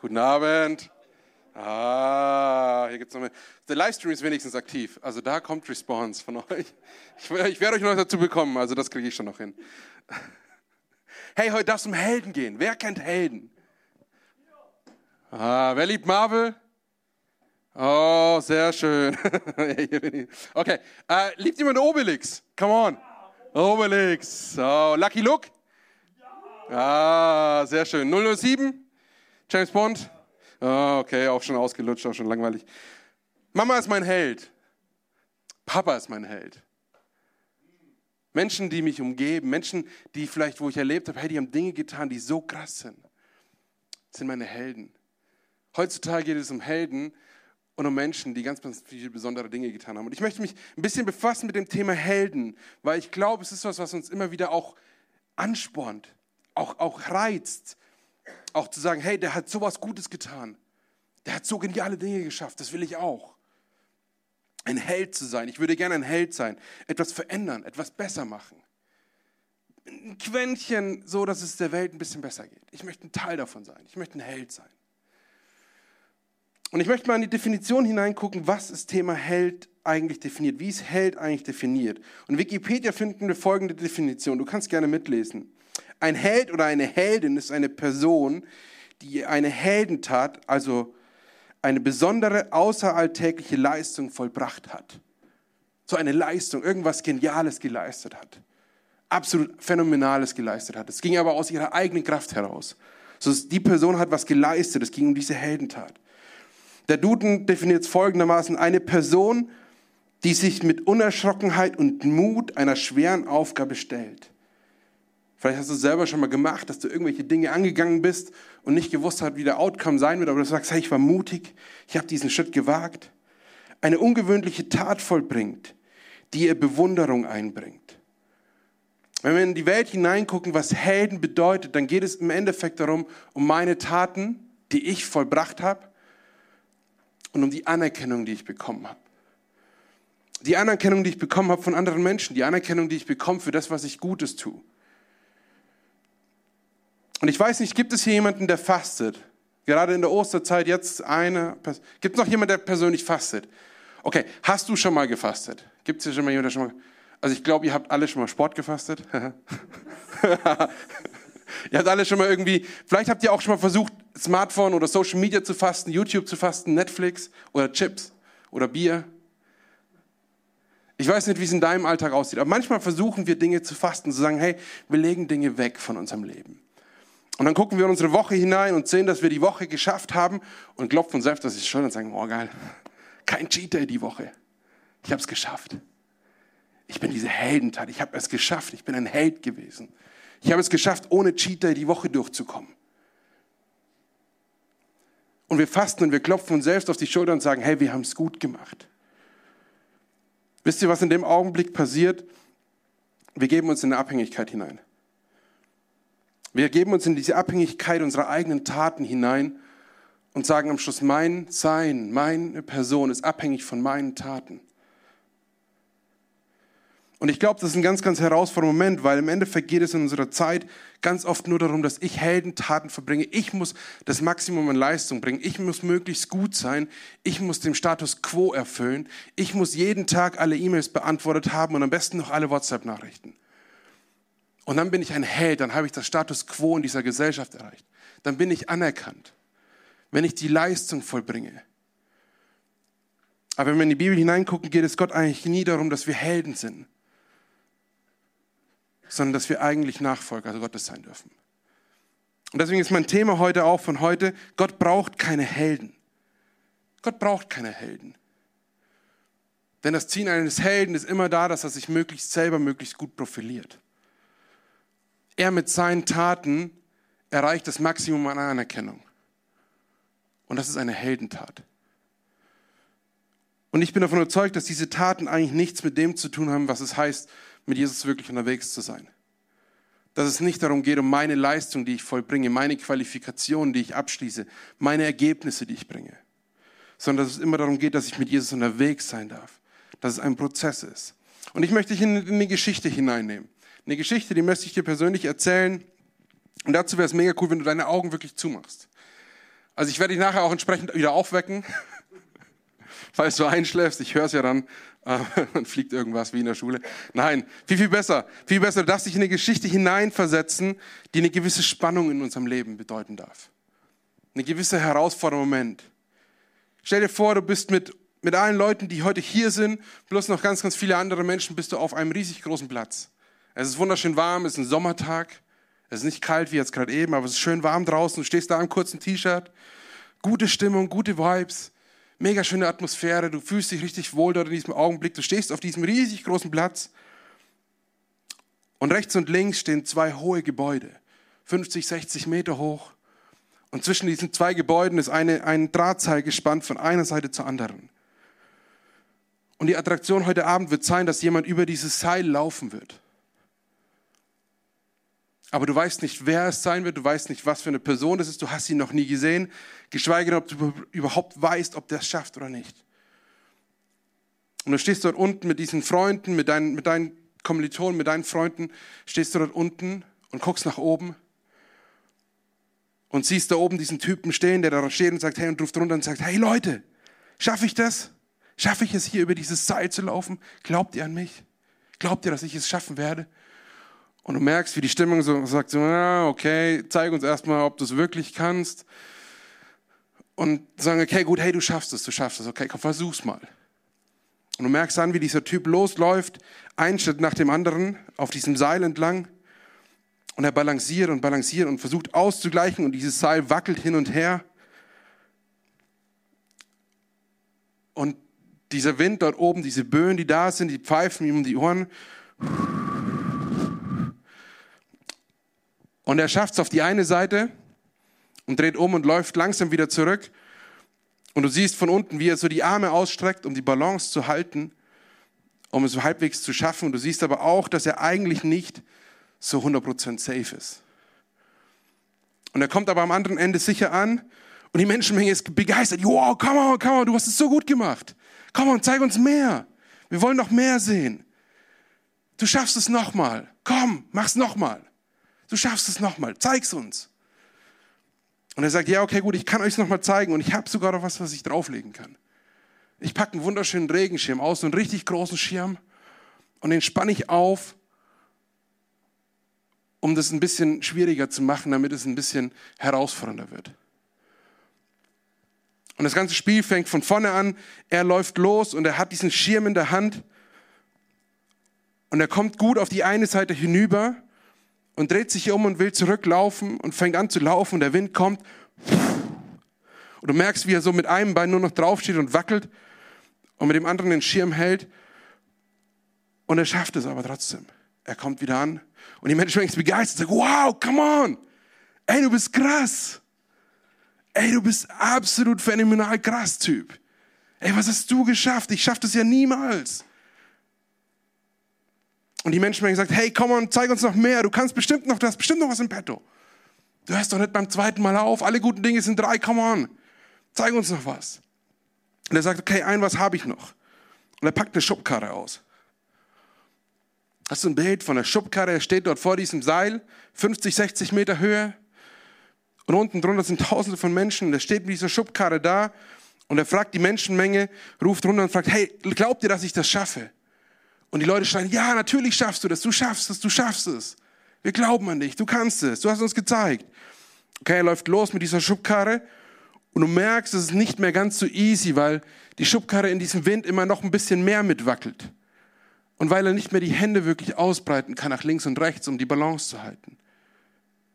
Guten Abend. Ah, hier gibt's noch mehr. Der Livestream ist wenigstens aktiv. Also da kommt Response von euch. Ich, ich werde euch noch dazu bekommen, also das kriege ich schon noch hin. Hey, heute darf es um Helden gehen. Wer kennt Helden? Ah, wer liebt Marvel? Oh, sehr schön. okay, äh, liebt jemand Obelix? Come on. Obelix. Oh, Lucky Luke? Ah, sehr schön. 007? James Bond? Oh, okay, auch schon ausgelutscht, auch schon langweilig. Mama ist mein Held. Papa ist mein Held. Menschen, die mich umgeben, Menschen, die vielleicht, wo ich erlebt habe, hey, die haben Dinge getan, die so krass sind, sind meine Helden. Heutzutage geht es um Helden und um Menschen, die ganz, ganz viele besondere Dinge getan haben. Und ich möchte mich ein bisschen befassen mit dem Thema Helden, weil ich glaube, es ist was, was uns immer wieder auch anspornt, auch, auch reizt, auch zu sagen, hey, der hat sowas Gutes getan. Der hat so geniale Dinge geschafft, das will ich auch. Ein Held zu sein. Ich würde gerne ein Held sein. Etwas verändern, etwas besser machen. Ein Quäntchen, so dass es der Welt ein bisschen besser geht. Ich möchte ein Teil davon sein. Ich möchte ein Held sein. Und ich möchte mal in die Definition hineingucken, was ist Thema Held eigentlich definiert? Wie ist Held eigentlich definiert? Und Wikipedia finden wir folgende Definition. Du kannst gerne mitlesen. Ein Held oder eine Heldin ist eine Person, die eine Heldentat, also eine besondere außeralltägliche Leistung vollbracht hat. So eine Leistung, irgendwas Geniales geleistet hat. Absolut Phänomenales geleistet hat. Es ging aber aus ihrer eigenen Kraft heraus. So, die Person hat was geleistet, es ging um diese Heldentat. Der Duden definiert es folgendermaßen, eine Person, die sich mit Unerschrockenheit und Mut einer schweren Aufgabe stellt. Vielleicht hast du es selber schon mal gemacht, dass du irgendwelche Dinge angegangen bist und nicht gewusst hast, wie der Outcome sein wird, aber du sagst, hey, ich war mutig, ich habe diesen Schritt gewagt. Eine ungewöhnliche Tat vollbringt, die ihr Bewunderung einbringt. Wenn wir in die Welt hineingucken, was Helden bedeutet, dann geht es im Endeffekt darum, um meine Taten, die ich vollbracht habe, und um die Anerkennung, die ich bekommen habe. Die Anerkennung, die ich bekommen habe von anderen Menschen, die Anerkennung, die ich bekomme für das, was ich Gutes tue. Und ich weiß nicht, gibt es hier jemanden, der fastet? Gerade in der Osterzeit jetzt eine. Gibt es noch jemanden, der persönlich fastet? Okay, hast du schon mal gefastet? Gibt es hier schon mal jemanden, der schon mal. Also ich glaube, ihr habt alle schon mal Sport gefastet. Ihr habt alle schon mal irgendwie, vielleicht habt ihr auch schon mal versucht, Smartphone oder Social Media zu fasten, YouTube zu fasten, Netflix oder Chips oder Bier. Ich weiß nicht, wie es in deinem Alltag aussieht, aber manchmal versuchen wir Dinge zu fasten, zu sagen, hey, wir legen Dinge weg von unserem Leben. Und dann gucken wir in unsere Woche hinein und sehen, dass wir die Woche geschafft haben und klopfen uns selbst, das ist schön und sagen, oh geil, kein Cheat Day die Woche. Ich habe es geschafft. Ich bin diese Heldentat, ich habe es geschafft, ich bin ein Held gewesen. Ich habe es geschafft, ohne Cheat Day die Woche durchzukommen. Und wir fasten und wir klopfen uns selbst auf die Schulter und sagen, hey, wir haben es gut gemacht. Wisst ihr, was in dem Augenblick passiert? Wir geben uns in eine Abhängigkeit hinein. Wir geben uns in diese Abhängigkeit unserer eigenen Taten hinein und sagen am Schluss, mein Sein, meine Person ist abhängig von meinen Taten. Und ich glaube, das ist ein ganz, ganz herausfordernder Moment, weil im Endeffekt geht es in unserer Zeit ganz oft nur darum, dass ich Heldentaten verbringe. Ich muss das Maximum an Leistung bringen. Ich muss möglichst gut sein. Ich muss den Status quo erfüllen. Ich muss jeden Tag alle E-Mails beantwortet haben und am besten noch alle WhatsApp-Nachrichten. Und dann bin ich ein Held, dann habe ich das Status quo in dieser Gesellschaft erreicht. Dann bin ich anerkannt, wenn ich die Leistung vollbringe. Aber wenn wir in die Bibel hineingucken, geht es Gott eigentlich nie darum, dass wir Helden sind sondern dass wir eigentlich Nachfolger Gottes sein dürfen. Und deswegen ist mein Thema heute auch von heute, Gott braucht keine Helden. Gott braucht keine Helden. Denn das Ziel eines Helden ist immer da, dass er sich möglichst selber möglichst gut profiliert. Er mit seinen Taten erreicht das Maximum an Anerkennung. Und das ist eine Heldentat. Und ich bin davon überzeugt, dass diese Taten eigentlich nichts mit dem zu tun haben, was es heißt, mit Jesus wirklich unterwegs zu sein. Dass es nicht darum geht, um meine Leistung, die ich vollbringe, meine Qualifikationen, die ich abschließe, meine Ergebnisse, die ich bringe, sondern dass es immer darum geht, dass ich mit Jesus unterwegs sein darf, dass es ein Prozess ist. Und ich möchte dich in eine Geschichte hineinnehmen. Eine Geschichte, die möchte ich dir persönlich erzählen. Und dazu wäre es mega cool, wenn du deine Augen wirklich zumachst. Also ich werde dich nachher auch entsprechend wieder aufwecken, falls du einschläfst. Ich höre es ja dann, dann fliegt irgendwas wie in der Schule. Nein, viel, viel besser. Viel besser. Du darfst dich in eine Geschichte hineinversetzen, die eine gewisse Spannung in unserem Leben bedeuten darf. Eine gewisse herausfordernde Moment. Stell dir vor, du bist mit, mit allen Leuten, die heute hier sind, plus noch ganz, ganz viele andere Menschen, bist du auf einem riesig großen Platz. Es ist wunderschön warm, es ist ein Sommertag. Es ist nicht kalt wie jetzt gerade eben, aber es ist schön warm draußen. Du stehst da im kurzen T-Shirt. Gute Stimmung, gute Vibes. Mega schöne Atmosphäre. Du fühlst dich richtig wohl dort in diesem Augenblick. Du stehst auf diesem riesig großen Platz. Und rechts und links stehen zwei hohe Gebäude. 50, 60 Meter hoch. Und zwischen diesen zwei Gebäuden ist eine, ein Drahtseil gespannt von einer Seite zur anderen. Und die Attraktion heute Abend wird sein, dass jemand über dieses Seil laufen wird. Aber du weißt nicht, wer es sein wird, du weißt nicht, was für eine Person das ist, du hast ihn noch nie gesehen, geschweige denn, ob du überhaupt weißt, ob der es schafft oder nicht. Und du stehst dort unten mit diesen Freunden, mit deinen, mit deinen Kommilitonen, mit deinen Freunden, stehst du dort unten und guckst nach oben und siehst da oben diesen Typen stehen, der da steht und sagt, hey, und ruft runter und sagt, hey Leute, schaffe ich das? Schaffe ich es hier über dieses Seil zu laufen? Glaubt ihr an mich? Glaubt ihr, dass ich es schaffen werde? Und du merkst, wie die Stimmung so sagt, so, ah, okay, zeig uns erstmal, ob du es wirklich kannst. Und sagen, okay, gut, hey, du schaffst es, du schaffst es, okay, komm, versuch's mal. Und du merkst dann, wie dieser Typ losläuft, einen Schritt nach dem anderen, auf diesem Seil entlang. Und er balanciert und balanciert und versucht auszugleichen und dieses Seil wackelt hin und her. Und dieser Wind dort oben, diese Böen, die da sind, die pfeifen ihm um die Ohren. Und er schafft es auf die eine Seite und dreht um und läuft langsam wieder zurück. Und du siehst von unten, wie er so die Arme ausstreckt, um die Balance zu halten, um es halbwegs zu schaffen. Und du siehst aber auch, dass er eigentlich nicht so 100% safe ist. Und er kommt aber am anderen Ende sicher an und die Menschenmenge ist begeistert. Wow, come on, come on, du hast es so gut gemacht. Komm on, zeig uns mehr. Wir wollen noch mehr sehen. Du schaffst es nochmal. Komm, mach's nochmal. Du schaffst es nochmal. Zeig's uns. Und er sagt, ja, okay, gut, ich kann euch es nochmal zeigen und ich habe sogar noch was, was ich drauflegen kann. Ich packe einen wunderschönen Regenschirm aus, so einen richtig großen Schirm und den spanne ich auf, um das ein bisschen schwieriger zu machen, damit es ein bisschen herausfordernder wird. Und das ganze Spiel fängt von vorne an. Er läuft los und er hat diesen Schirm in der Hand. Und er kommt gut auf die eine Seite hinüber und dreht sich um und will zurücklaufen und fängt an zu laufen und der Wind kommt. Und du merkst, wie er so mit einem Bein nur noch draufsteht und wackelt und mit dem anderen den Schirm hält. Und er schafft es aber trotzdem. Er kommt wieder an und die Menschen sind begeistert sagen, wow, come on. Ey, du bist krass. Ey, du bist absolut phänomenal krass, Typ. Ey, was hast du geschafft? Ich schaff das ja niemals. Und die Menschen haben gesagt, hey, komm on, zeig uns noch mehr. Du kannst bestimmt noch, du hast bestimmt noch was im Petto. Du hörst doch nicht beim zweiten Mal auf. Alle guten Dinge sind drei, come on. Zeig uns noch was. Und er sagt, okay, ein was habe ich noch. Und er packt eine Schubkarre aus. Hast du ein Bild von der Schubkarre? Er steht dort vor diesem Seil, 50, 60 Meter Höhe. Und unten drunter sind tausende von Menschen. Und er steht mit dieser Schubkarre da. Und er fragt die Menschenmenge, ruft runter und fragt, hey, glaubt ihr, dass ich das schaffe? Und die Leute schreien, ja, natürlich schaffst du das, du schaffst es, du schaffst es. Wir glauben an dich, du kannst es, du hast uns gezeigt. Okay, er läuft los mit dieser Schubkarre und du merkst, es ist nicht mehr ganz so easy, weil die Schubkarre in diesem Wind immer noch ein bisschen mehr mitwackelt. Und weil er nicht mehr die Hände wirklich ausbreiten kann nach links und rechts, um die Balance zu halten.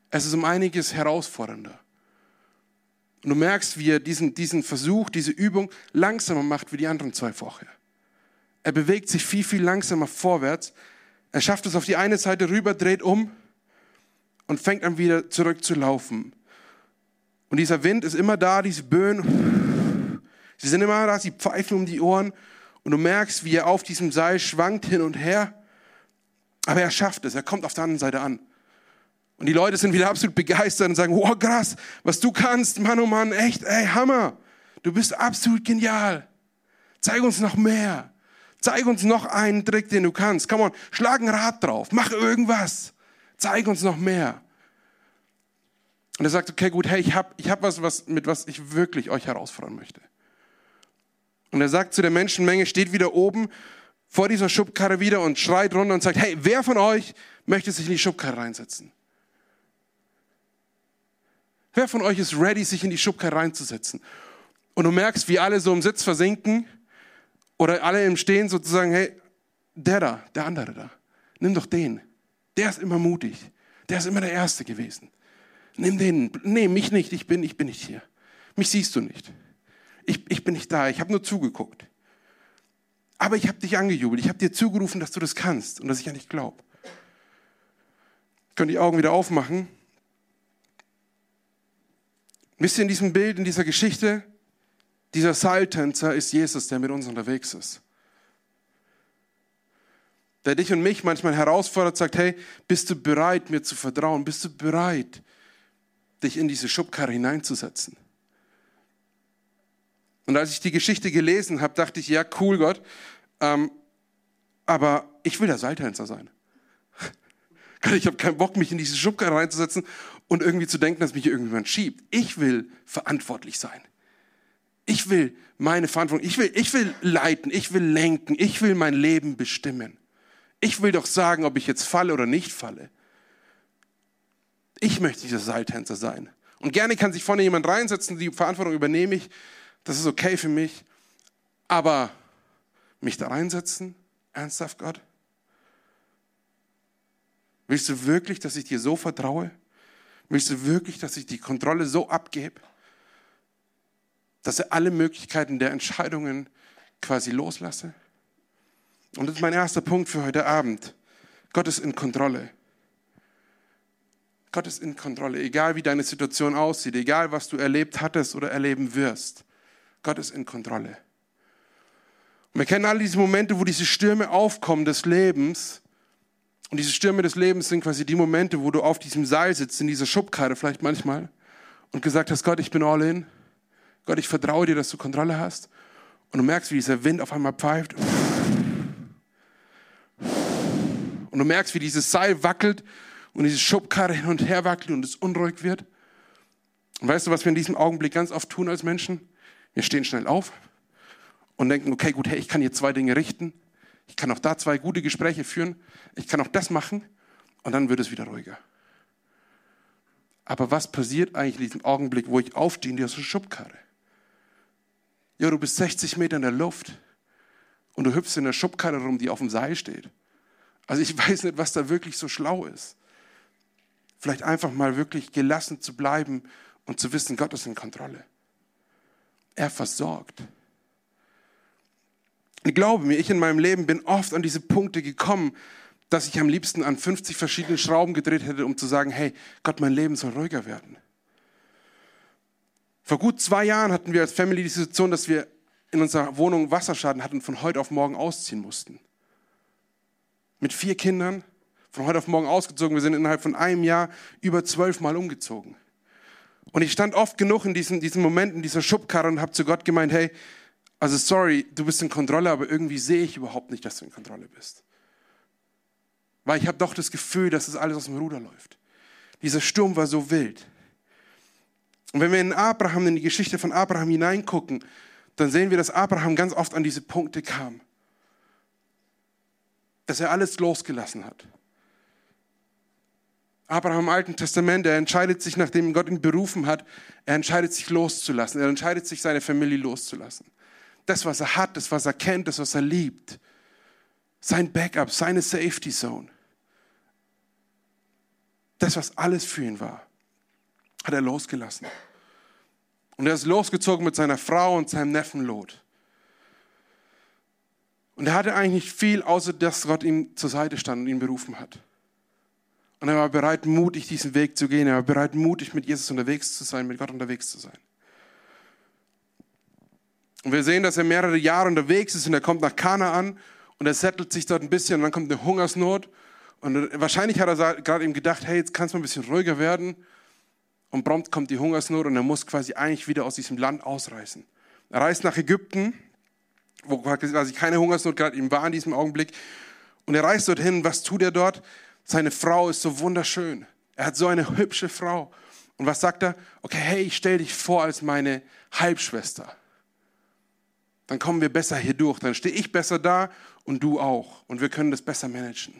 Es ist um einiges herausfordernder. Und du merkst, wie er diesen, diesen Versuch, diese Übung langsamer macht wie die anderen zwei vorher. Er bewegt sich viel, viel langsamer vorwärts. Er schafft es auf die eine Seite rüber, dreht um und fängt an wieder zurück zu laufen. Und dieser Wind ist immer da, diese Böen, sie sind immer da, sie pfeifen um die Ohren und du merkst, wie er auf diesem Seil schwankt hin und her. Aber er schafft es, er kommt auf der anderen Seite an. Und die Leute sind wieder absolut begeistert und sagen, wow, krass, was du kannst, Mann, oh Mann, echt, ey, Hammer. Du bist absolut genial. Zeig uns noch mehr. Zeig uns noch einen Trick, den du kannst. Komm on, schlag ein Rad drauf, mach irgendwas. Zeig uns noch mehr. Und er sagt, okay, gut, hey, ich habe ich hab was, was, mit was ich wirklich euch herausfordern möchte. Und er sagt zu der Menschenmenge, steht wieder oben vor dieser Schubkarre wieder und schreit runter und sagt, hey, wer von euch möchte sich in die Schubkarre reinsetzen? Wer von euch ist ready, sich in die Schubkarre reinzusetzen? Und du merkst, wie alle so im Sitz versinken oder alle im Stehen sozusagen, hey, der da, der andere da, nimm doch den. Der ist immer mutig. Der ist immer der Erste gewesen. Nimm den. Nee, mich nicht. Ich bin, ich bin nicht hier. Mich siehst du nicht. Ich, ich bin nicht da. Ich habe nur zugeguckt. Aber ich habe dich angejubelt. Ich habe dir zugerufen, dass du das kannst und dass ich an dich glaube. Könnt die Augen wieder aufmachen? Wisst ihr, in diesem Bild, in dieser Geschichte, dieser Seiltänzer ist Jesus, der mit uns unterwegs ist. Der dich und mich manchmal herausfordert, sagt, hey, bist du bereit, mir zu vertrauen? Bist du bereit, dich in diese Schubkarre hineinzusetzen? Und als ich die Geschichte gelesen habe, dachte ich, ja, cool, Gott, ähm, aber ich will der Seiltänzer sein. Ich habe keinen Bock, mich in diese Schubkarre reinzusetzen und irgendwie zu denken, dass mich irgendjemand schiebt. Ich will verantwortlich sein. Ich will meine Verantwortung, ich will, ich will leiten, ich will lenken, ich will mein Leben bestimmen. Ich will doch sagen, ob ich jetzt falle oder nicht falle. Ich möchte dieser Seiltänzer sein. Und gerne kann sich vorne jemand reinsetzen, die Verantwortung übernehme ich. Das ist okay für mich. Aber mich da reinsetzen? Ernsthaft, Gott? Willst du wirklich, dass ich dir so vertraue? Willst du wirklich, dass ich die Kontrolle so abgebe, dass ich alle Möglichkeiten der Entscheidungen quasi loslasse? Und das ist mein erster Punkt für heute Abend. Gott ist in Kontrolle. Gott ist in Kontrolle, egal wie deine Situation aussieht, egal was du erlebt hattest oder erleben wirst. Gott ist in Kontrolle. Und wir kennen alle diese Momente, wo diese Stürme aufkommen des Lebens und diese Stürme des Lebens sind quasi die Momente, wo du auf diesem Seil sitzt, in dieser Schubkarre vielleicht manchmal und gesagt hast, Gott, ich bin all in. Gott, ich vertraue dir, dass du Kontrolle hast. Und du merkst, wie dieser Wind auf einmal pfeift. Und du merkst, wie dieses Seil wackelt und diese Schubkarre hin und her wackelt und es unruhig wird. Und weißt du, was wir in diesem Augenblick ganz oft tun als Menschen? Wir stehen schnell auf und denken, okay, gut, hey, ich kann hier zwei Dinge richten. Ich kann auch da zwei gute Gespräche führen. Ich kann auch das machen. Und dann wird es wieder ruhiger. Aber was passiert eigentlich in diesem Augenblick, wo ich aufstehe in dieser Schubkarre? Ja, du bist 60 Meter in der Luft und du hüpfst in der Schubkarre rum, die auf dem Seil steht. Also ich weiß nicht, was da wirklich so schlau ist. Vielleicht einfach mal wirklich gelassen zu bleiben und zu wissen, Gott ist in Kontrolle. Er versorgt. Ich glaube mir, ich in meinem Leben bin oft an diese Punkte gekommen, dass ich am liebsten an 50 verschiedenen Schrauben gedreht hätte, um zu sagen, hey, Gott, mein Leben soll ruhiger werden. Vor gut zwei Jahren hatten wir als Family die Situation, dass wir in unserer Wohnung Wasserschaden hatten und von heute auf morgen ausziehen mussten. Mit vier Kindern, von heute auf morgen ausgezogen. Wir sind innerhalb von einem Jahr über zwölf Mal umgezogen. Und ich stand oft genug in diesen, diesen Momenten, dieser Schubkarre und habe zu Gott gemeint, hey, also sorry, du bist in Kontrolle, aber irgendwie sehe ich überhaupt nicht, dass du in Kontrolle bist. Weil ich habe doch das Gefühl, dass das alles aus dem Ruder läuft. Dieser Sturm war so wild. Und wenn wir in Abraham, in die Geschichte von Abraham hineingucken, dann sehen wir, dass Abraham ganz oft an diese Punkte kam. Dass er alles losgelassen hat. Abraham im Alten Testament, er entscheidet sich, nachdem Gott ihn berufen hat, er entscheidet sich loszulassen. Er entscheidet sich, seine Familie loszulassen das, was er hat, das, was er kennt, das, was er liebt. Sein Backup, seine Safety Zone. Das, was alles für ihn war, hat er losgelassen. Und er ist losgezogen mit seiner Frau und seinem Neffen Lot. Und er hatte eigentlich nicht viel, außer dass Gott ihm zur Seite stand und ihn berufen hat. Und er war bereit, mutig diesen Weg zu gehen. Er war bereit, mutig mit Jesus unterwegs zu sein, mit Gott unterwegs zu sein. Und wir sehen, dass er mehrere Jahre unterwegs ist und er kommt nach Kanaan und er settelt sich dort ein bisschen und dann kommt eine Hungersnot. Und wahrscheinlich hat er gerade ihm gedacht, hey, jetzt kann es mal ein bisschen ruhiger werden. Und prompt kommt die Hungersnot und er muss quasi eigentlich wieder aus diesem Land ausreißen. Er reist nach Ägypten, wo quasi keine Hungersnot gerade ihm war in diesem Augenblick. Und er reist dorthin. Was tut er dort? Seine Frau ist so wunderschön. Er hat so eine hübsche Frau. Und was sagt er? Okay, hey, ich stelle dich vor als meine Halbschwester. Dann kommen wir besser hier durch. Dann stehe ich besser da und du auch. Und wir können das besser managen.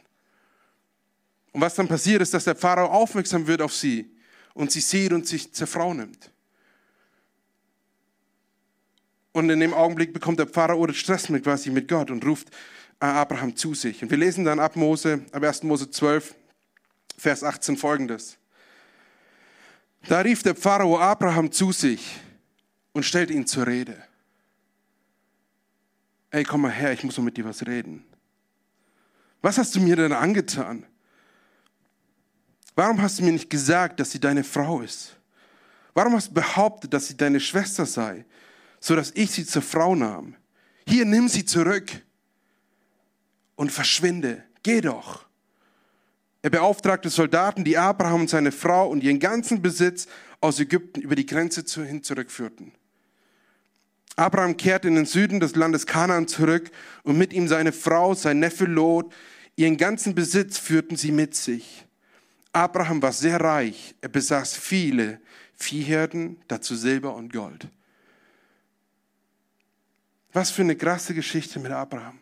Und was dann passiert ist, dass der Pharao aufmerksam wird auf sie und sie sieht und sich zur Frau nimmt. Und in dem Augenblick bekommt der Pharao Stress mit quasi mit Gott und ruft Abraham zu sich. Und wir lesen dann ab Mose, ab 1. Mose 12, Vers 18 folgendes. Da rief der Pharao Abraham zu sich und stellte ihn zur Rede. Ey, komm mal her, ich muss noch mit dir was reden. Was hast du mir denn angetan? Warum hast du mir nicht gesagt, dass sie deine Frau ist? Warum hast du behauptet, dass sie deine Schwester sei, so dass ich sie zur Frau nahm? Hier, nimm sie zurück und verschwinde. Geh doch. Er beauftragte Soldaten, die Abraham und seine Frau und ihren ganzen Besitz aus Ägypten über die Grenze hin zurückführten. Abraham kehrte in den Süden des Landes Kanaan zurück und mit ihm seine Frau, sein Neffe Lot, ihren ganzen Besitz führten sie mit sich. Abraham war sehr reich, er besaß viele Viehherden, dazu Silber und Gold. Was für eine krasse Geschichte mit Abraham.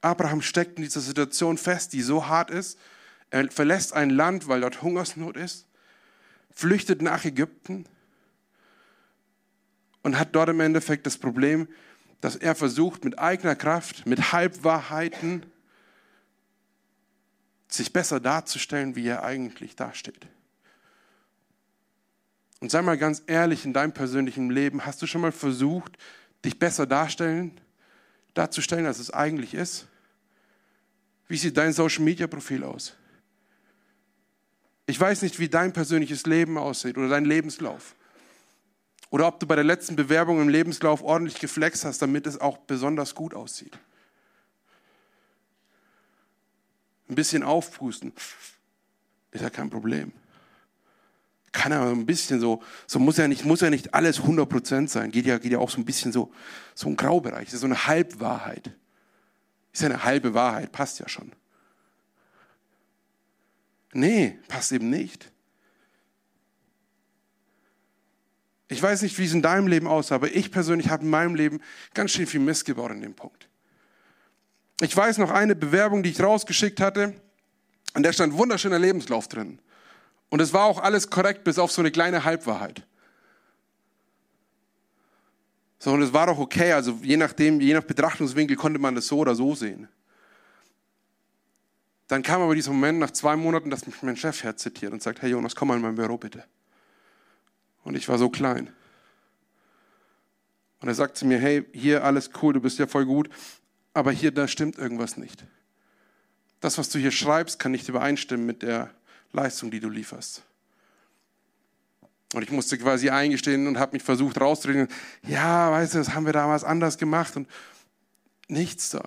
Abraham steckt in dieser Situation fest, die so hart ist. Er verlässt ein Land, weil dort Hungersnot ist, flüchtet nach Ägypten und hat dort im Endeffekt das Problem, dass er versucht, mit eigener Kraft, mit Halbwahrheiten, sich besser darzustellen, wie er eigentlich dasteht. Und sei mal ganz ehrlich in deinem persönlichen Leben, hast du schon mal versucht, dich besser darstellen, darzustellen, als es eigentlich ist? Wie sieht dein Social Media Profil aus? Ich weiß nicht, wie dein persönliches Leben aussieht oder dein Lebenslauf. Oder ob du bei der letzten Bewerbung im Lebenslauf ordentlich geflext hast, damit es auch besonders gut aussieht. Ein bisschen aufpusten ist ja kein Problem. Kann ja ein bisschen so, so muss ja nicht, muss ja nicht alles 100% sein. Geht ja, geht ja auch so ein bisschen so, so ein Graubereich. Das ist so eine Halbwahrheit. Ist ja eine halbe Wahrheit, passt ja schon. Nee, passt eben nicht. Ich weiß nicht, wie es in deinem Leben aussah, aber ich persönlich habe in meinem Leben ganz schön viel Mist gebaut in dem Punkt. Ich weiß noch eine Bewerbung, die ich rausgeschickt hatte, und da stand wunderschöner Lebenslauf drin. Und es war auch alles korrekt, bis auf so eine kleine Halbwahrheit. So, und es war doch okay, also je nachdem, je nach Betrachtungswinkel konnte man das so oder so sehen. Dann kam aber dieser Moment nach zwei Monaten, dass mich mein Chef herzitiert und sagt, hey Jonas, komm mal in mein Büro bitte. Und ich war so klein. Und er sagt zu mir, hey, hier alles cool, du bist ja voll gut, aber hier, da stimmt irgendwas nicht. Das, was du hier schreibst, kann nicht übereinstimmen mit der Leistung, die du lieferst. Und ich musste quasi eingestehen und habe mich versucht rauszureden. Ja, weißt du, das haben wir damals anders gemacht und nichts da.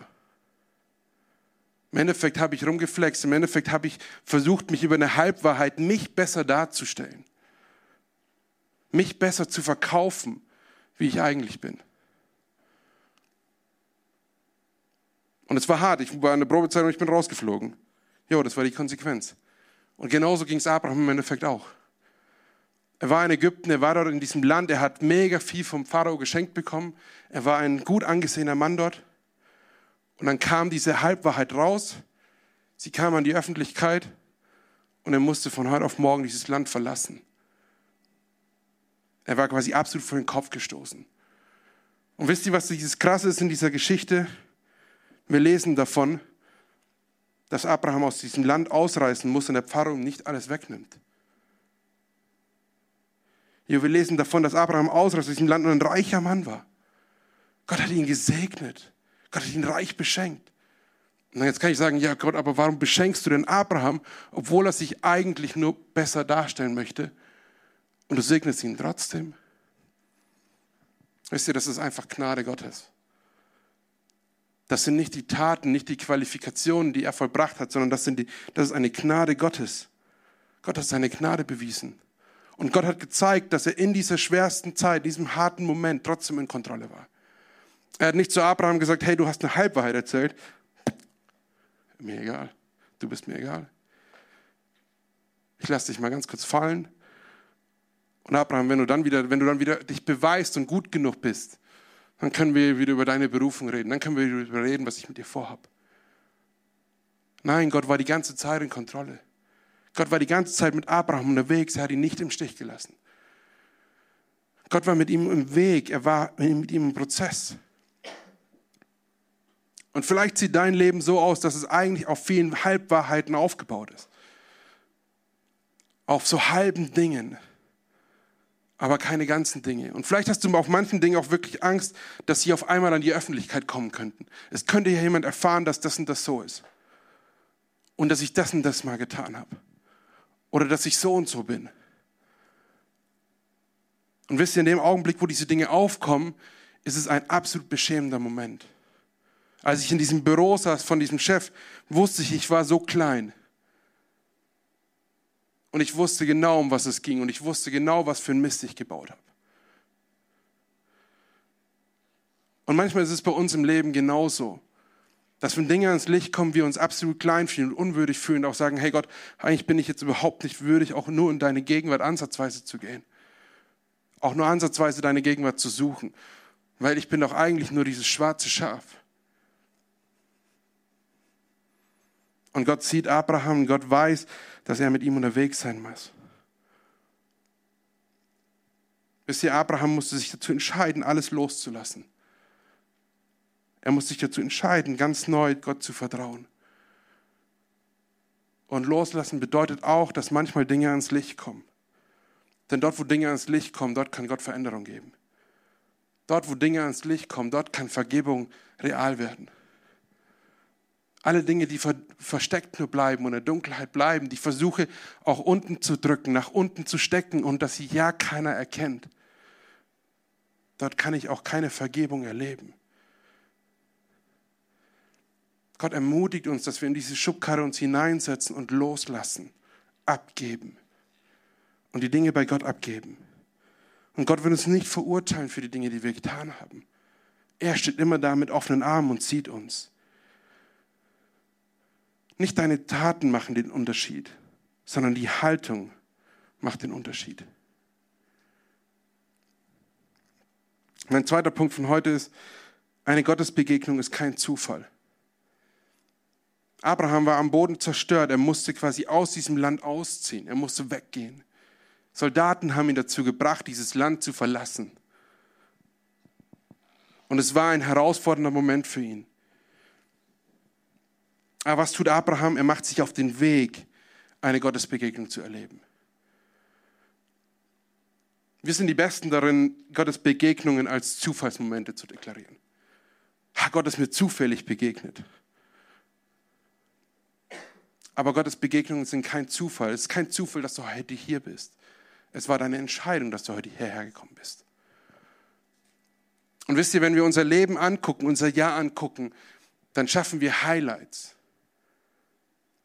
Im Endeffekt habe ich rumgeflext, im Endeffekt habe ich versucht, mich über eine Halbwahrheit, mich besser darzustellen mich besser zu verkaufen, wie ich eigentlich bin. Und es war hart. Ich war in der Probezeit und ich bin rausgeflogen. Ja, das war die Konsequenz. Und genauso ging es Abraham im Endeffekt auch. Er war in Ägypten, er war dort in diesem Land, er hat mega viel vom Pharao geschenkt bekommen. Er war ein gut angesehener Mann dort. Und dann kam diese Halbwahrheit raus. Sie kam an die Öffentlichkeit und er musste von heute auf morgen dieses Land verlassen. Er war quasi absolut vor den Kopf gestoßen. Und wisst ihr, was dieses Krasse ist in dieser Geschichte? Wir lesen davon, dass Abraham aus diesem Land ausreißen muss und der Pharao ihm nicht alles wegnimmt. Ja, wir lesen davon, dass Abraham ausreißt aus diesem Land und ein reicher Mann war. Gott hat ihn gesegnet. Gott hat ihn reich beschenkt. Und jetzt kann ich sagen, ja Gott, aber warum beschenkst du denn Abraham, obwohl er sich eigentlich nur besser darstellen möchte? Und du segnest ihn trotzdem. Wisst ihr, das ist einfach Gnade Gottes. Das sind nicht die Taten, nicht die Qualifikationen, die er vollbracht hat, sondern das, sind die, das ist eine Gnade Gottes. Gott hat seine Gnade bewiesen. Und Gott hat gezeigt, dass er in dieser schwersten Zeit, diesem harten Moment trotzdem in Kontrolle war. Er hat nicht zu Abraham gesagt, hey, du hast eine Halbwahrheit erzählt. Mir egal. Du bist mir egal. Ich lasse dich mal ganz kurz fallen. Und Abraham, wenn du dann wieder, wenn du dann wieder dich beweist und gut genug bist, dann können wir wieder über deine Berufung reden. Dann können wir wieder darüber reden, was ich mit dir vorhab. Nein, Gott war die ganze Zeit in Kontrolle. Gott war die ganze Zeit mit Abraham unterwegs. Er hat ihn nicht im Stich gelassen. Gott war mit ihm im Weg. Er war mit ihm im Prozess. Und vielleicht sieht dein Leben so aus, dass es eigentlich auf vielen Halbwahrheiten aufgebaut ist. Auf so halben Dingen, aber keine ganzen Dinge. Und vielleicht hast du auf manchen Dingen auch wirklich Angst, dass sie auf einmal an die Öffentlichkeit kommen könnten. Es könnte ja jemand erfahren, dass das und das so ist. Und dass ich das und das mal getan habe. Oder dass ich so und so bin. Und wisst ihr, in dem Augenblick, wo diese Dinge aufkommen, ist es ein absolut beschämender Moment. Als ich in diesem Büro saß von diesem Chef, wusste ich, ich war so klein. Und ich wusste genau, um was es ging. Und ich wusste genau, was für ein Mist ich gebaut habe. Und manchmal ist es bei uns im Leben genauso, dass wenn Dinge ans Licht kommen, wir uns absolut klein fühlen und unwürdig fühlen und auch sagen, hey Gott, eigentlich bin ich jetzt überhaupt nicht würdig, auch nur in deine Gegenwart ansatzweise zu gehen. Auch nur ansatzweise deine Gegenwart zu suchen. Weil ich bin doch eigentlich nur dieses schwarze Schaf. Und Gott sieht Abraham, Gott weiß, dass er mit ihm unterwegs sein muss. Wisst ihr, Abraham musste sich dazu entscheiden, alles loszulassen. Er musste sich dazu entscheiden, ganz neu Gott zu vertrauen. Und loslassen bedeutet auch, dass manchmal Dinge ans Licht kommen. Denn dort, wo Dinge ans Licht kommen, dort kann Gott Veränderung geben. Dort, wo Dinge ans Licht kommen, dort kann Vergebung real werden. Alle Dinge, die versteckt nur bleiben und in der Dunkelheit bleiben, die Versuche auch unten zu drücken, nach unten zu stecken und dass sie ja keiner erkennt. Dort kann ich auch keine Vergebung erleben. Gott ermutigt uns, dass wir in diese Schubkarre uns hineinsetzen und loslassen, abgeben und die Dinge bei Gott abgeben. Und Gott wird uns nicht verurteilen für die Dinge, die wir getan haben. Er steht immer da mit offenen Armen und sieht uns. Nicht deine Taten machen den Unterschied, sondern die Haltung macht den Unterschied. Mein zweiter Punkt von heute ist, eine Gottesbegegnung ist kein Zufall. Abraham war am Boden zerstört, er musste quasi aus diesem Land ausziehen, er musste weggehen. Soldaten haben ihn dazu gebracht, dieses Land zu verlassen. Und es war ein herausfordernder Moment für ihn. Aber was tut Abraham? Er macht sich auf den Weg, eine Gottesbegegnung zu erleben. Wir sind die Besten darin, Gottes Begegnungen als Zufallsmomente zu deklarieren. Gott ist mir zufällig begegnet. Aber Gottes Begegnungen sind kein Zufall. Es ist kein Zufall, dass du heute hier bist. Es war deine Entscheidung, dass du heute hierher gekommen bist. Und wisst ihr, wenn wir unser Leben angucken, unser Jahr angucken, dann schaffen wir Highlights.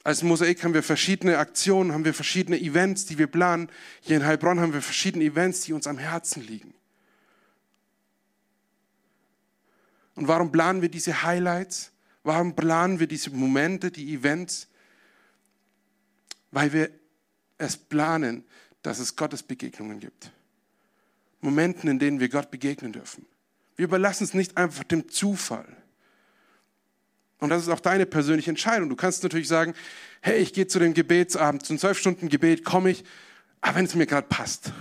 Als Mosaik haben wir verschiedene Aktionen, haben wir verschiedene Events, die wir planen. Hier in Heilbronn haben wir verschiedene Events, die uns am Herzen liegen. Und warum planen wir diese Highlights? Warum planen wir diese Momente, die Events? Weil wir es planen, dass es Gottes Begegnungen gibt. Momenten, in denen wir Gott begegnen dürfen. Wir überlassen es nicht einfach dem Zufall. Und das ist auch deine persönliche Entscheidung. Du kannst natürlich sagen, hey, ich gehe zu dem Gebetsabend, zum zwölf Stunden Gebet komme ich, aber wenn es mir gerade passt.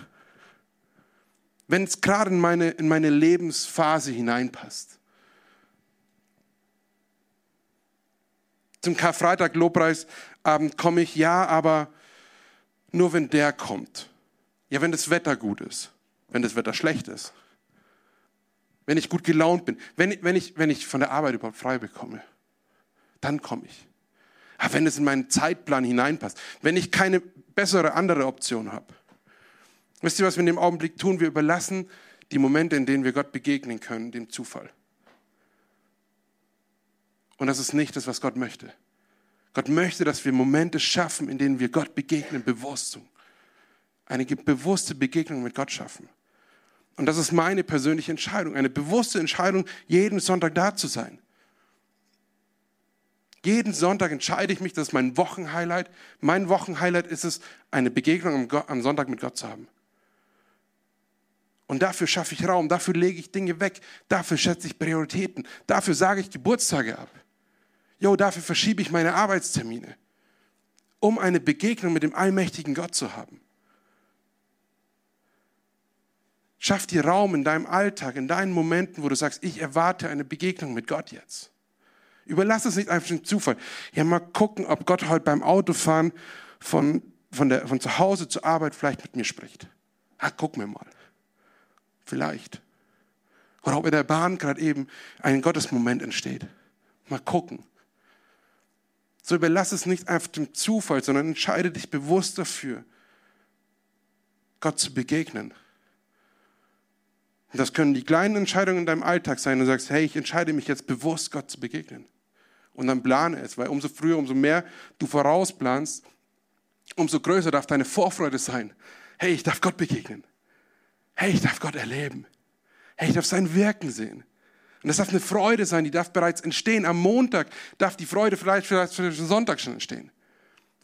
Wenn es gerade in meine, in meine Lebensphase hineinpasst. Zum Karfreitag Lobpreisabend komme ich, ja, aber nur wenn der kommt. Ja, wenn das Wetter gut ist, wenn das Wetter schlecht ist. Wenn ich gut gelaunt bin, wenn, wenn, ich, wenn ich von der Arbeit überhaupt frei bekomme dann komme ich. Aber wenn es in meinen Zeitplan hineinpasst, wenn ich keine bessere andere Option habe. Wisst ihr, was wir in dem Augenblick tun? Wir überlassen die Momente, in denen wir Gott begegnen können, dem Zufall. Und das ist nicht das, was Gott möchte. Gott möchte, dass wir Momente schaffen, in denen wir Gott begegnen, bewusst. Eine bewusste Begegnung mit Gott schaffen. Und das ist meine persönliche Entscheidung, eine bewusste Entscheidung, jeden Sonntag da zu sein. Jeden Sonntag entscheide ich mich, das ist mein Wochenhighlight. Mein Wochenhighlight ist es, eine Begegnung am Sonntag mit Gott zu haben. Und dafür schaffe ich Raum, dafür lege ich Dinge weg, dafür schätze ich Prioritäten, dafür sage ich Geburtstage ab. Jo, dafür verschiebe ich meine Arbeitstermine, um eine Begegnung mit dem allmächtigen Gott zu haben. Schaff dir Raum in deinem Alltag, in deinen Momenten, wo du sagst, ich erwarte eine Begegnung mit Gott jetzt. Überlass es nicht einfach dem Zufall. Ja, mal gucken, ob Gott heute beim Autofahren von, von, der, von zu Hause zur Arbeit vielleicht mit mir spricht. Ah, guck mir mal. Vielleicht. Oder ob in der Bahn gerade eben ein Gottesmoment entsteht. Mal gucken. So überlass es nicht einfach dem Zufall, sondern entscheide dich bewusst dafür, Gott zu begegnen. Und das können die kleinen Entscheidungen in deinem Alltag sein. Du sagst, hey, ich entscheide mich jetzt bewusst, Gott zu begegnen. Und dann plane es, weil umso früher, umso mehr du vorausplanst, umso größer darf deine Vorfreude sein. Hey, ich darf Gott begegnen. Hey, ich darf Gott erleben. Hey, ich darf sein Wirken sehen. Und das darf eine Freude sein, die darf bereits entstehen. Am Montag darf die Freude vielleicht, vielleicht für den Sonntag schon entstehen.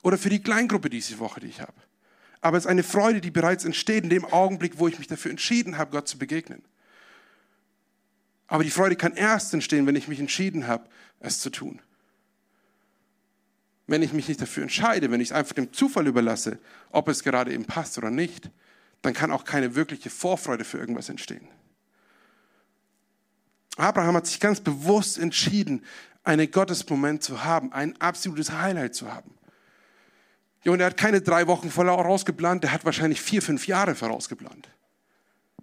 Oder für die Kleingruppe diese Woche, die ich habe. Aber es ist eine Freude, die bereits entsteht in dem Augenblick, wo ich mich dafür entschieden habe, Gott zu begegnen. Aber die Freude kann erst entstehen, wenn ich mich entschieden habe, es zu tun. Wenn ich mich nicht dafür entscheide, wenn ich es einfach dem Zufall überlasse, ob es gerade eben passt oder nicht, dann kann auch keine wirkliche Vorfreude für irgendwas entstehen. Abraham hat sich ganz bewusst entschieden, einen Gottesmoment zu haben, ein absolutes Highlight zu haben. Und er hat keine drei Wochen vorausgeplant, der hat wahrscheinlich vier, fünf Jahre vorausgeplant.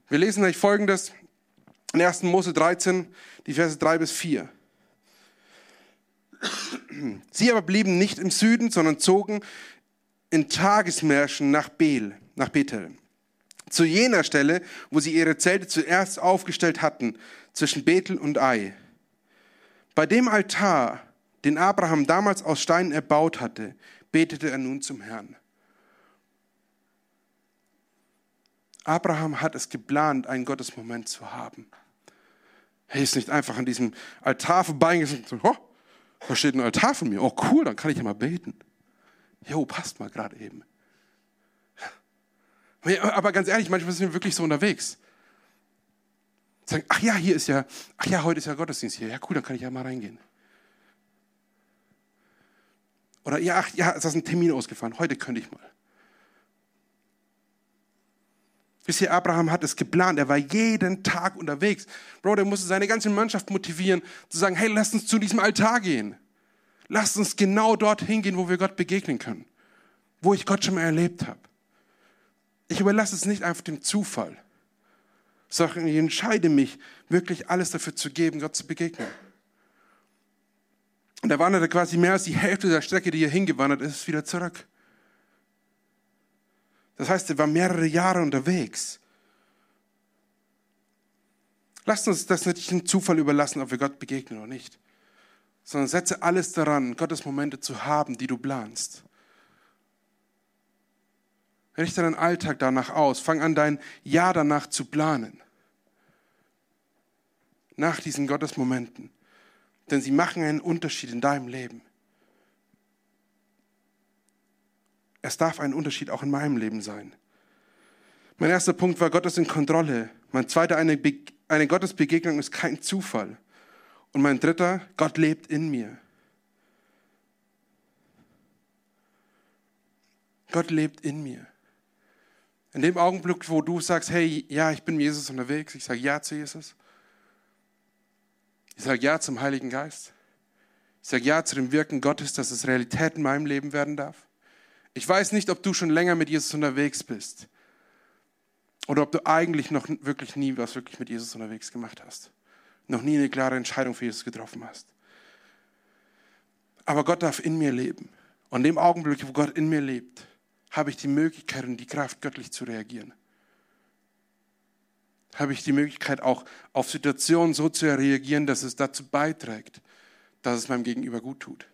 Wir lesen euch folgendes in 1. Mose 13, die Verse 3 bis 4. Sie aber blieben nicht im Süden, sondern zogen in Tagesmärschen nach Bel, nach Bethel zu jener Stelle, wo sie ihre Zelte zuerst aufgestellt hatten, zwischen Bethel und Ai. Bei dem Altar, den Abraham damals aus Steinen erbaut hatte, betete er nun zum Herrn. Abraham hat es geplant, einen Gottesmoment zu haben. Er ist nicht einfach an diesem Altar vorbeigegangen und so, oh, da steht ein Altar von mir. Oh cool, dann kann ich ja mal beten. Jo, passt mal gerade eben. Aber ganz ehrlich, manchmal sind wir wirklich so unterwegs. Sagen, ach ja, hier ist ja, ach ja, heute ist ja Gottesdienst hier. Ja, cool, dann kann ich ja mal reingehen. Oder ja, ach ja, es ist ein Termin ausgefahren. Heute könnte ich mal. Wisst ihr, Abraham hat es geplant. Er war jeden Tag unterwegs. Bro, der musste seine ganze Mannschaft motivieren, zu sagen, hey, lass uns zu diesem Altar gehen. Lass uns genau dorthin gehen, wo wir Gott begegnen können. Wo ich Gott schon mal erlebt habe. Ich überlasse es nicht einfach dem Zufall, sondern ich entscheide mich, wirklich alles dafür zu geben, Gott zu begegnen. Und er wanderte quasi mehr als die Hälfte der Strecke, die er hingewandert ist, wieder zurück. Das heißt, er war mehrere Jahre unterwegs. Lasst uns das nicht dem Zufall überlassen, ob wir Gott begegnen oder nicht, sondern setze alles daran, Gottes Momente zu haben, die du planst. Richte deinen Alltag danach aus. Fang an, dein Jahr danach zu planen. Nach diesen Gottesmomenten. Denn sie machen einen Unterschied in deinem Leben. Es darf ein Unterschied auch in meinem Leben sein. Mein erster Punkt war, Gott ist in Kontrolle. Mein zweiter, eine, Be eine Gottesbegegnung ist kein Zufall. Und mein dritter, Gott lebt in mir. Gott lebt in mir. In dem Augenblick, wo du sagst, hey, ja, ich bin mit Jesus unterwegs, ich sage ja zu Jesus. Ich sage ja zum Heiligen Geist. Ich sage ja zu dem Wirken Gottes, dass es Realität in meinem Leben werden darf. Ich weiß nicht, ob du schon länger mit Jesus unterwegs bist oder ob du eigentlich noch wirklich nie was wirklich mit Jesus unterwegs gemacht hast. Noch nie eine klare Entscheidung für Jesus getroffen hast. Aber Gott darf in mir leben. Und in dem Augenblick, wo Gott in mir lebt, habe ich die Möglichkeit und die Kraft, göttlich zu reagieren. Habe ich die Möglichkeit, auch auf Situationen so zu reagieren, dass es dazu beiträgt, dass es meinem Gegenüber gut tut.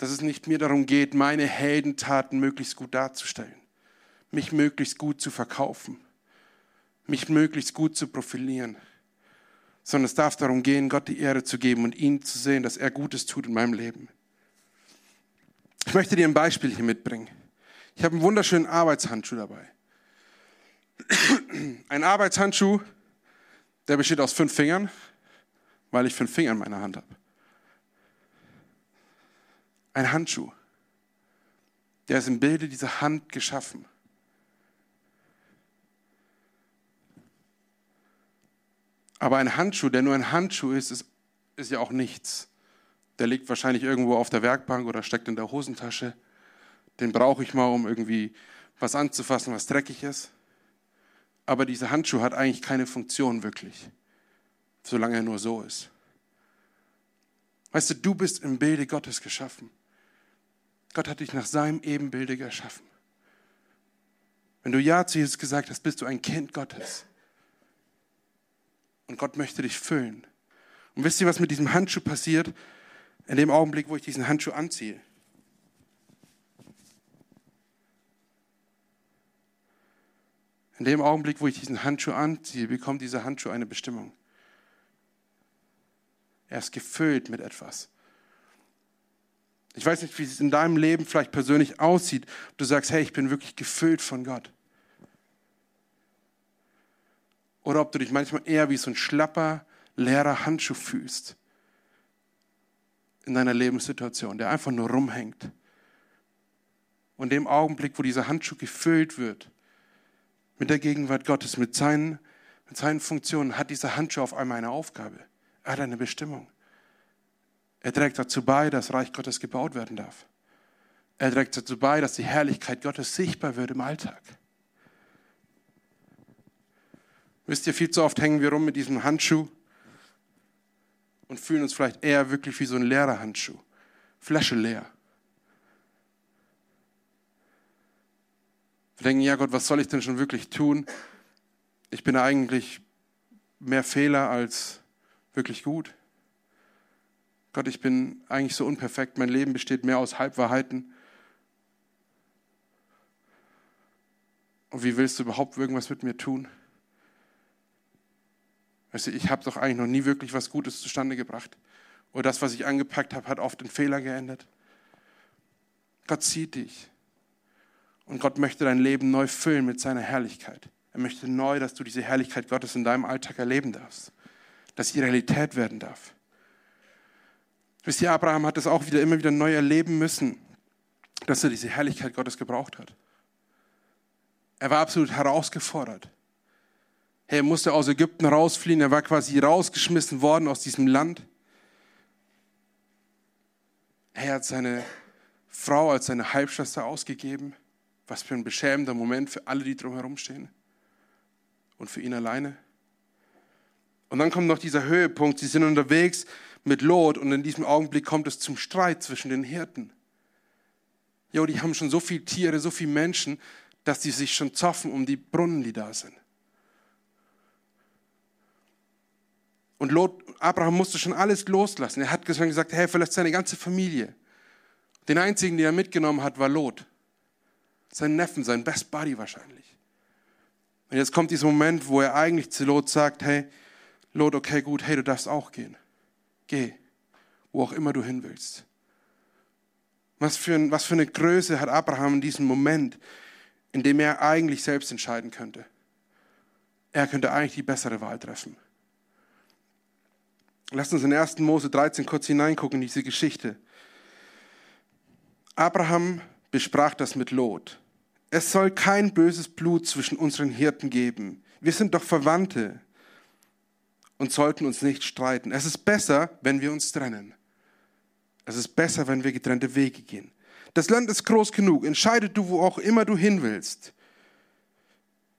Dass es nicht mir darum geht, meine Heldentaten möglichst gut darzustellen, mich möglichst gut zu verkaufen, mich möglichst gut zu profilieren, sondern es darf darum gehen, Gott die Ehre zu geben und ihn zu sehen, dass er Gutes tut in meinem Leben. Ich möchte dir ein Beispiel hier mitbringen. Ich habe einen wunderschönen Arbeitshandschuh dabei. Ein Arbeitshandschuh, der besteht aus fünf Fingern, weil ich fünf Finger in meiner Hand habe. Ein Handschuh, der ist im Bilde dieser Hand geschaffen. Aber ein Handschuh, der nur ein Handschuh ist, ist, ist ja auch nichts. Der liegt wahrscheinlich irgendwo auf der Werkbank oder steckt in der Hosentasche. Den brauche ich mal, um irgendwie was anzufassen, was dreckig ist. Aber dieser Handschuh hat eigentlich keine Funktion wirklich, solange er nur so ist. Weißt du, du bist im Bilde Gottes geschaffen. Gott hat dich nach seinem Ebenbilde geschaffen. Wenn du Ja zu Jesus gesagt hast, bist du ein Kind Gottes. Und Gott möchte dich füllen. Und wisst ihr, was mit diesem Handschuh passiert? In dem Augenblick, wo ich diesen Handschuh anziehe. In dem Augenblick, wo ich diesen Handschuh anziehe, bekommt dieser Handschuh eine Bestimmung. Er ist gefüllt mit etwas. Ich weiß nicht, wie es in deinem Leben vielleicht persönlich aussieht. Ob du sagst, hey, ich bin wirklich gefüllt von Gott. Oder ob du dich manchmal eher wie so ein schlapper, leerer Handschuh fühlst in deiner Lebenssituation, der einfach nur rumhängt. Und dem Augenblick, wo dieser Handschuh gefüllt wird mit der Gegenwart Gottes, mit seinen, mit seinen Funktionen, hat dieser Handschuh auf einmal eine Aufgabe. Er hat eine Bestimmung. Er trägt dazu bei, dass Reich Gottes gebaut werden darf. Er trägt dazu bei, dass die Herrlichkeit Gottes sichtbar wird im Alltag. Wisst ihr, viel zu oft hängen wir rum mit diesem Handschuh und fühlen uns vielleicht eher wirklich wie so ein leerer Handschuh. Flasche leer. Wir denken, ja Gott, was soll ich denn schon wirklich tun? Ich bin eigentlich mehr Fehler als wirklich gut. Gott, ich bin eigentlich so unperfekt. Mein Leben besteht mehr aus Halbwahrheiten. Und wie willst du überhaupt irgendwas mit mir tun? Weißt du, ich habe doch eigentlich noch nie wirklich was Gutes zustande gebracht. Oder das, was ich angepackt habe, hat oft in Fehler geendet. Gott sieht dich. Und Gott möchte dein Leben neu füllen mit seiner Herrlichkeit. Er möchte neu, dass du diese Herrlichkeit Gottes in deinem Alltag erleben darfst. Dass sie Realität werden darf. Wisst ihr, Abraham hat es auch wieder immer wieder neu erleben müssen, dass er diese Herrlichkeit Gottes gebraucht hat. Er war absolut herausgefordert. Er musste aus Ägypten rausfliehen, er war quasi rausgeschmissen worden aus diesem Land. Er hat seine Frau als seine Halbschwester ausgegeben. Was für ein beschämender Moment für alle, die drumherum stehen. Und für ihn alleine. Und dann kommt noch dieser Höhepunkt. Sie sind unterwegs mit Lot und in diesem Augenblick kommt es zum Streit zwischen den Hirten. Jo, die haben schon so viele Tiere, so viele Menschen, dass die sich schon zoffen um die Brunnen, die da sind. Und Lot, Abraham musste schon alles loslassen. Er hat gesagt, hey, verlässt seine ganze Familie. Den einzigen, den er mitgenommen hat, war Lot. Sein Neffen, sein Best Buddy wahrscheinlich. Und jetzt kommt dieser Moment, wo er eigentlich zu Lot sagt, hey, Lot, okay, gut, hey, du darfst auch gehen. Geh, wo auch immer du hin willst. Was für, ein, was für eine Größe hat Abraham in diesem Moment, in dem er eigentlich selbst entscheiden könnte. Er könnte eigentlich die bessere Wahl treffen. Lasst uns in 1. Mose 13 kurz hineingucken in diese Geschichte. Abraham besprach das mit Lot. Es soll kein böses Blut zwischen unseren Hirten geben. Wir sind doch Verwandte und sollten uns nicht streiten. Es ist besser, wenn wir uns trennen. Es ist besser, wenn wir getrennte Wege gehen. Das Land ist groß genug. Entscheide du, wo auch immer du hin willst.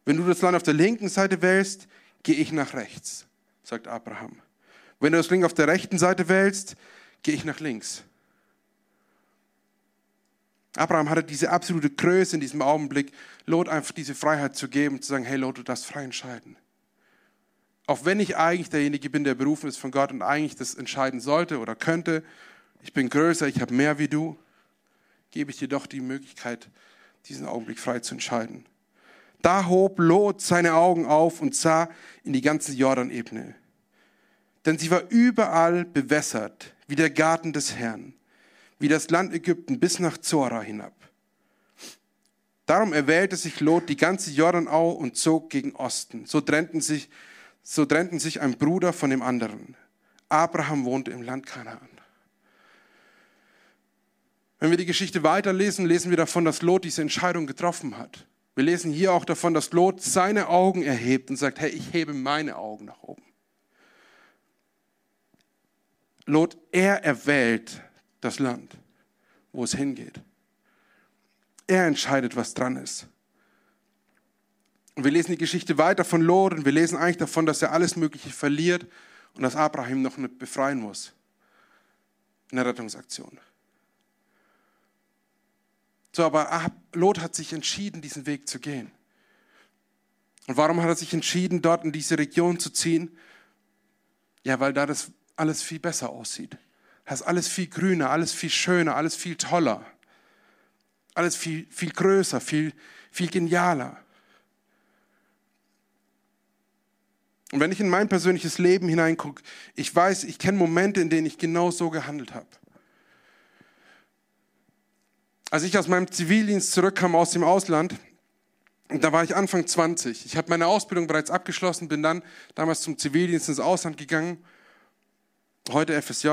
Wenn du das Land auf der linken Seite wählst, gehe ich nach rechts, sagt Abraham. Wenn du das Ding auf der rechten Seite wählst, gehe ich nach links. Abraham hatte diese absolute Größe in diesem Augenblick, Lot einfach diese Freiheit zu geben, zu sagen, hey Lot, du darfst frei entscheiden. Auch wenn ich eigentlich derjenige bin, der berufen ist von Gott und eigentlich das entscheiden sollte oder könnte, ich bin größer, ich habe mehr wie du, gebe ich dir doch die Möglichkeit, diesen Augenblick frei zu entscheiden. Da hob Lot seine Augen auf und sah in die ganze Jordanebene. Denn sie war überall bewässert, wie der Garten des Herrn, wie das Land Ägypten bis nach Zora hinab. Darum erwählte sich Lot die ganze Jordanau und zog gegen Osten. So trennten sich, so trennten sich ein Bruder von dem anderen. Abraham wohnte im Land Kanaan. Wenn wir die Geschichte weiterlesen, lesen wir davon, dass Lot diese Entscheidung getroffen hat. Wir lesen hier auch davon, dass Lot seine Augen erhebt und sagt, hey, ich hebe meine Augen nach oben. Lot, er erwählt das Land, wo es hingeht. Er entscheidet, was dran ist. Und wir lesen die Geschichte weiter von Lot und wir lesen eigentlich davon, dass er alles Mögliche verliert und dass Abraham noch nicht befreien muss in der Rettungsaktion. So, aber Lot hat sich entschieden, diesen Weg zu gehen. Und warum hat er sich entschieden, dort in diese Region zu ziehen? Ja, weil da das alles viel besser aussieht. Da ist alles viel grüner, alles viel schöner, alles viel toller. Alles viel, viel größer, viel, viel genialer. Und wenn ich in mein persönliches Leben hineingucke, ich weiß, ich kenne Momente, in denen ich genau so gehandelt habe. Als ich aus meinem Zivildienst zurückkam aus dem Ausland, da war ich Anfang 20. Ich habe meine Ausbildung bereits abgeschlossen, bin dann damals zum Zivildienst ins Ausland gegangen, heute FSJ,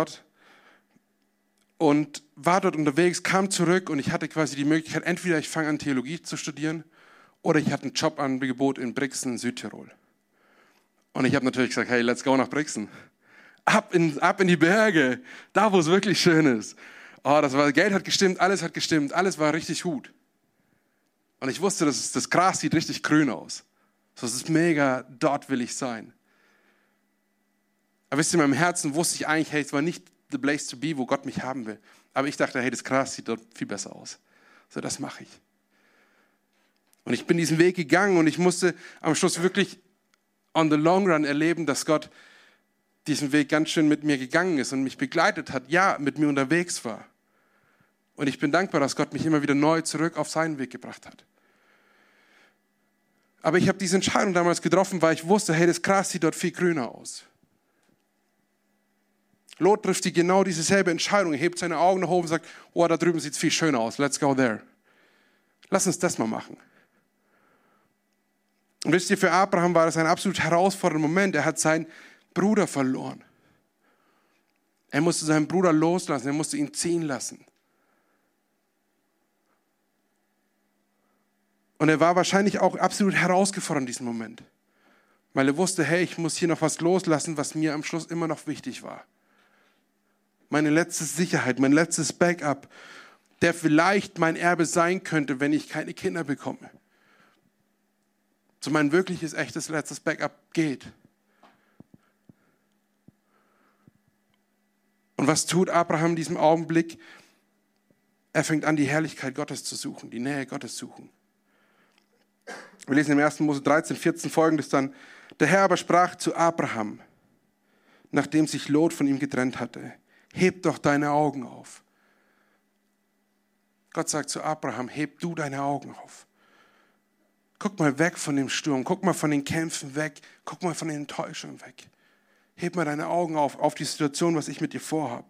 und war dort unterwegs, kam zurück und ich hatte quasi die Möglichkeit, entweder ich fange an, Theologie zu studieren oder ich hatte ein Jobangebot in Brixen, Südtirol. Und ich habe natürlich gesagt, hey, let's go nach Brixen. Ab in, ab in die Berge, da wo es wirklich schön ist. Oh, das war, Geld hat gestimmt, alles hat gestimmt, alles war richtig gut. Und ich wusste, das, das Gras sieht richtig grün aus. So, es ist mega, dort will ich sein. Aber wisst ihr, in meinem Herzen wusste ich eigentlich, hey, es war nicht the place to be, wo Gott mich haben will. Aber ich dachte, hey, das Gras sieht dort viel besser aus. So, das mache ich. Und ich bin diesen Weg gegangen und ich musste am Schluss wirklich on the long run erleben, dass Gott diesen Weg ganz schön mit mir gegangen ist und mich begleitet hat, ja, mit mir unterwegs war. Und ich bin dankbar, dass Gott mich immer wieder neu zurück auf seinen Weg gebracht hat. Aber ich habe diese Entscheidung damals getroffen, weil ich wusste, hey, das Gras sieht dort viel grüner aus. Lot trifft die genau dieselbe Entscheidung, hebt seine Augen nach oben und sagt, oh, da drüben sieht es viel schöner aus, let's go there. Lass uns das mal machen. Und wisst ihr, für Abraham war das ein absolut herausfordernder Moment. Er hat seinen Bruder verloren. Er musste seinen Bruder loslassen, er musste ihn ziehen lassen. Und er war wahrscheinlich auch absolut herausgefordert in diesem Moment, weil er wusste, hey, ich muss hier noch was loslassen, was mir am Schluss immer noch wichtig war. Meine letzte Sicherheit, mein letztes Backup, der vielleicht mein Erbe sein könnte, wenn ich keine Kinder bekomme. So mein wirkliches, echtes letztes Backup geht. Und was tut Abraham in diesem Augenblick? Er fängt an, die Herrlichkeit Gottes zu suchen, die Nähe Gottes zu suchen. Wir lesen im 1. Mose 13, 14 folgendes dann. Der Herr aber sprach zu Abraham, nachdem sich Lot von ihm getrennt hatte, heb doch deine Augen auf. Gott sagt zu Abraham, heb du deine Augen auf. Guck mal weg von dem Sturm, guck mal von den Kämpfen weg, guck mal von den Enttäuschungen weg. Heb mal deine Augen auf, auf die Situation, was ich mit dir vorhab.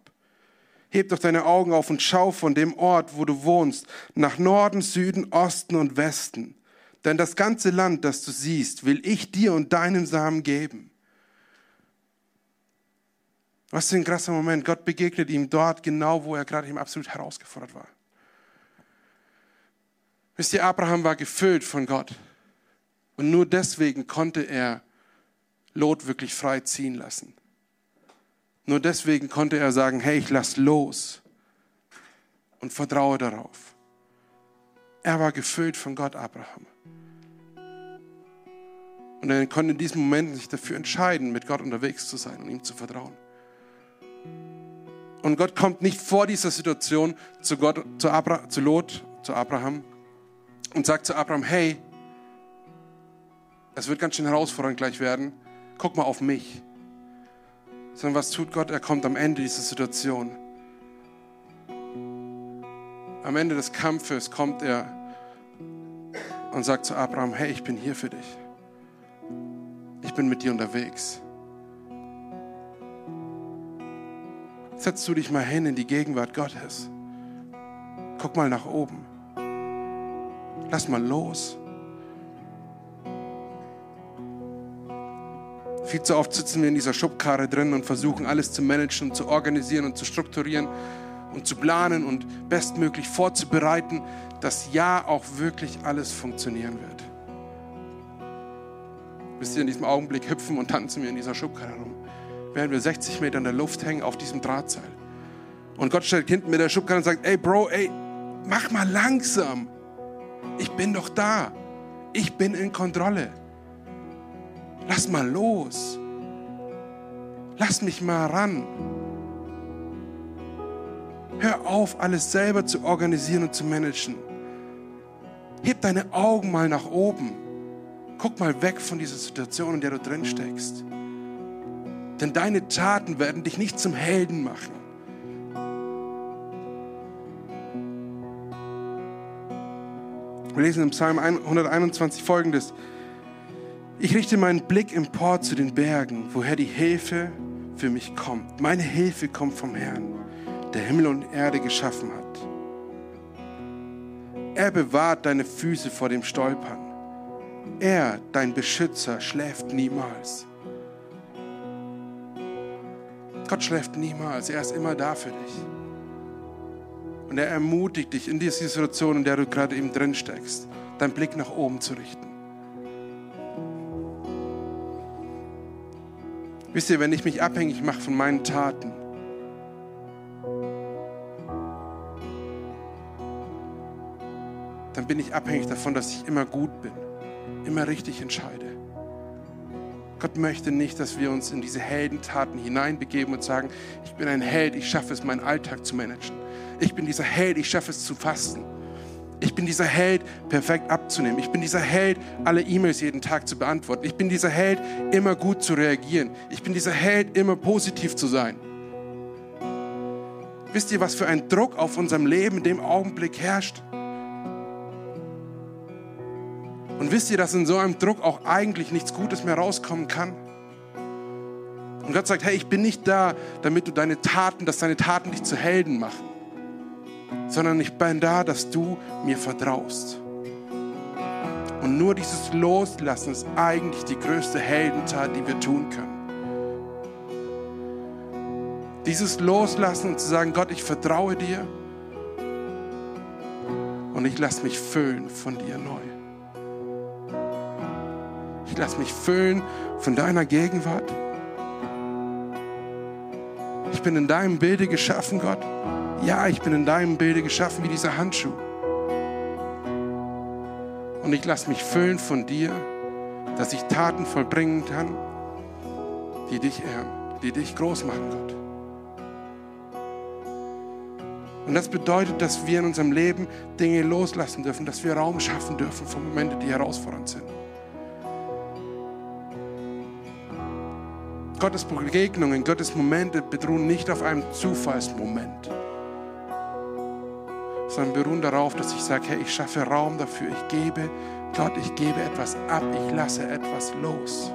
Heb doch deine Augen auf und schau von dem Ort, wo du wohnst, nach Norden, Süden, Osten und Westen. Denn das ganze Land, das du siehst, will ich dir und deinem Samen geben. Was für ein krasser Moment. Gott begegnet ihm dort genau, wo er gerade ihm absolut herausgefordert war. Wisst ihr, Abraham war gefüllt von Gott. Und nur deswegen konnte er Lot wirklich frei ziehen lassen. Nur deswegen konnte er sagen, hey, ich lass los und vertraue darauf. Er war gefüllt von Gott, Abraham. Und er konnte in diesem Moment sich dafür entscheiden, mit Gott unterwegs zu sein und ihm zu vertrauen. Und Gott kommt nicht vor dieser Situation zu, Gott, zu, Abra, zu Lot, zu Abraham und sagt zu Abraham, hey, es wird ganz schön herausfordernd gleich werden, guck mal auf mich. Sondern was tut Gott? Er kommt am Ende dieser Situation. Am Ende des Kampfes kommt er und sagt zu Abraham, hey, ich bin hier für dich. Ich bin mit dir unterwegs. setzt du dich mal hin in die Gegenwart Gottes. Guck mal nach oben. Lass mal los. Viel zu oft sitzen wir in dieser Schubkarre drin und versuchen alles zu managen, zu organisieren und zu strukturieren und zu planen und bestmöglich vorzubereiten, dass ja auch wirklich alles funktionieren wird. Wisst ihr, in diesem Augenblick hüpfen und tanzen wir in dieser Schubkarre rum, während wir 60 Meter in der Luft hängen auf diesem Drahtseil. Und Gott steht hinten mit der Schubkarre und sagt, ey Bro, ey, mach mal langsam. Ich bin doch da. Ich bin in Kontrolle. Lass mal los. Lass mich mal ran. Hör auf, alles selber zu organisieren und zu managen. Heb deine Augen mal nach oben. Guck mal weg von dieser Situation, in der du drin steckst. Denn deine Taten werden dich nicht zum Helden machen. Wir lesen im Psalm 121 folgendes. Ich richte meinen Blick empor zu den Bergen, woher die Hilfe für mich kommt. Meine Hilfe kommt vom Herrn, der Himmel und Erde geschaffen hat. Er bewahrt deine Füße vor dem Stolpern. Er, dein Beschützer, schläft niemals. Gott schläft niemals, er ist immer da für dich. Und er ermutigt dich in dieser Situation, in der du gerade eben drin steckst, deinen Blick nach oben zu richten. Wisst ihr, wenn ich mich abhängig mache von meinen Taten, dann bin ich abhängig davon, dass ich immer gut bin, immer richtig entscheide. Gott möchte nicht, dass wir uns in diese Heldentaten hineinbegeben und sagen, ich bin ein Held, ich schaffe es, meinen Alltag zu managen. Ich bin dieser Held, ich schaffe es zu fasten. Ich bin dieser Held, perfekt abzunehmen. Ich bin dieser Held, alle E-Mails jeden Tag zu beantworten. Ich bin dieser Held, immer gut zu reagieren. Ich bin dieser Held, immer positiv zu sein. Wisst ihr, was für ein Druck auf unserem Leben in dem Augenblick herrscht? Und wisst ihr, dass in so einem Druck auch eigentlich nichts Gutes mehr rauskommen kann? Und Gott sagt, hey, ich bin nicht da, damit du deine Taten, dass deine Taten dich zu Helden machen sondern ich bin da, dass du mir vertraust. Und nur dieses Loslassen ist eigentlich die größte Heldentat, die wir tun können. Dieses Loslassen und zu sagen, Gott, ich vertraue dir und ich lasse mich füllen von dir neu. Ich lasse mich füllen von deiner Gegenwart. Ich bin in deinem Bilde geschaffen, Gott ja, ich bin in deinem Bilde geschaffen wie dieser Handschuh. Und ich lasse mich füllen von dir, dass ich Taten vollbringen kann, die dich ehren, die dich groß machen, Gott. Und das bedeutet, dass wir in unserem Leben Dinge loslassen dürfen, dass wir Raum schaffen dürfen für Momente, die herausfordernd sind. Gottes Begegnungen, Gottes Momente beruhen nicht auf einem Zufallsmoment sondern beruhen darauf, dass ich sage, hey, ich schaffe Raum dafür, ich gebe, Gott, ich gebe etwas ab, ich lasse etwas los.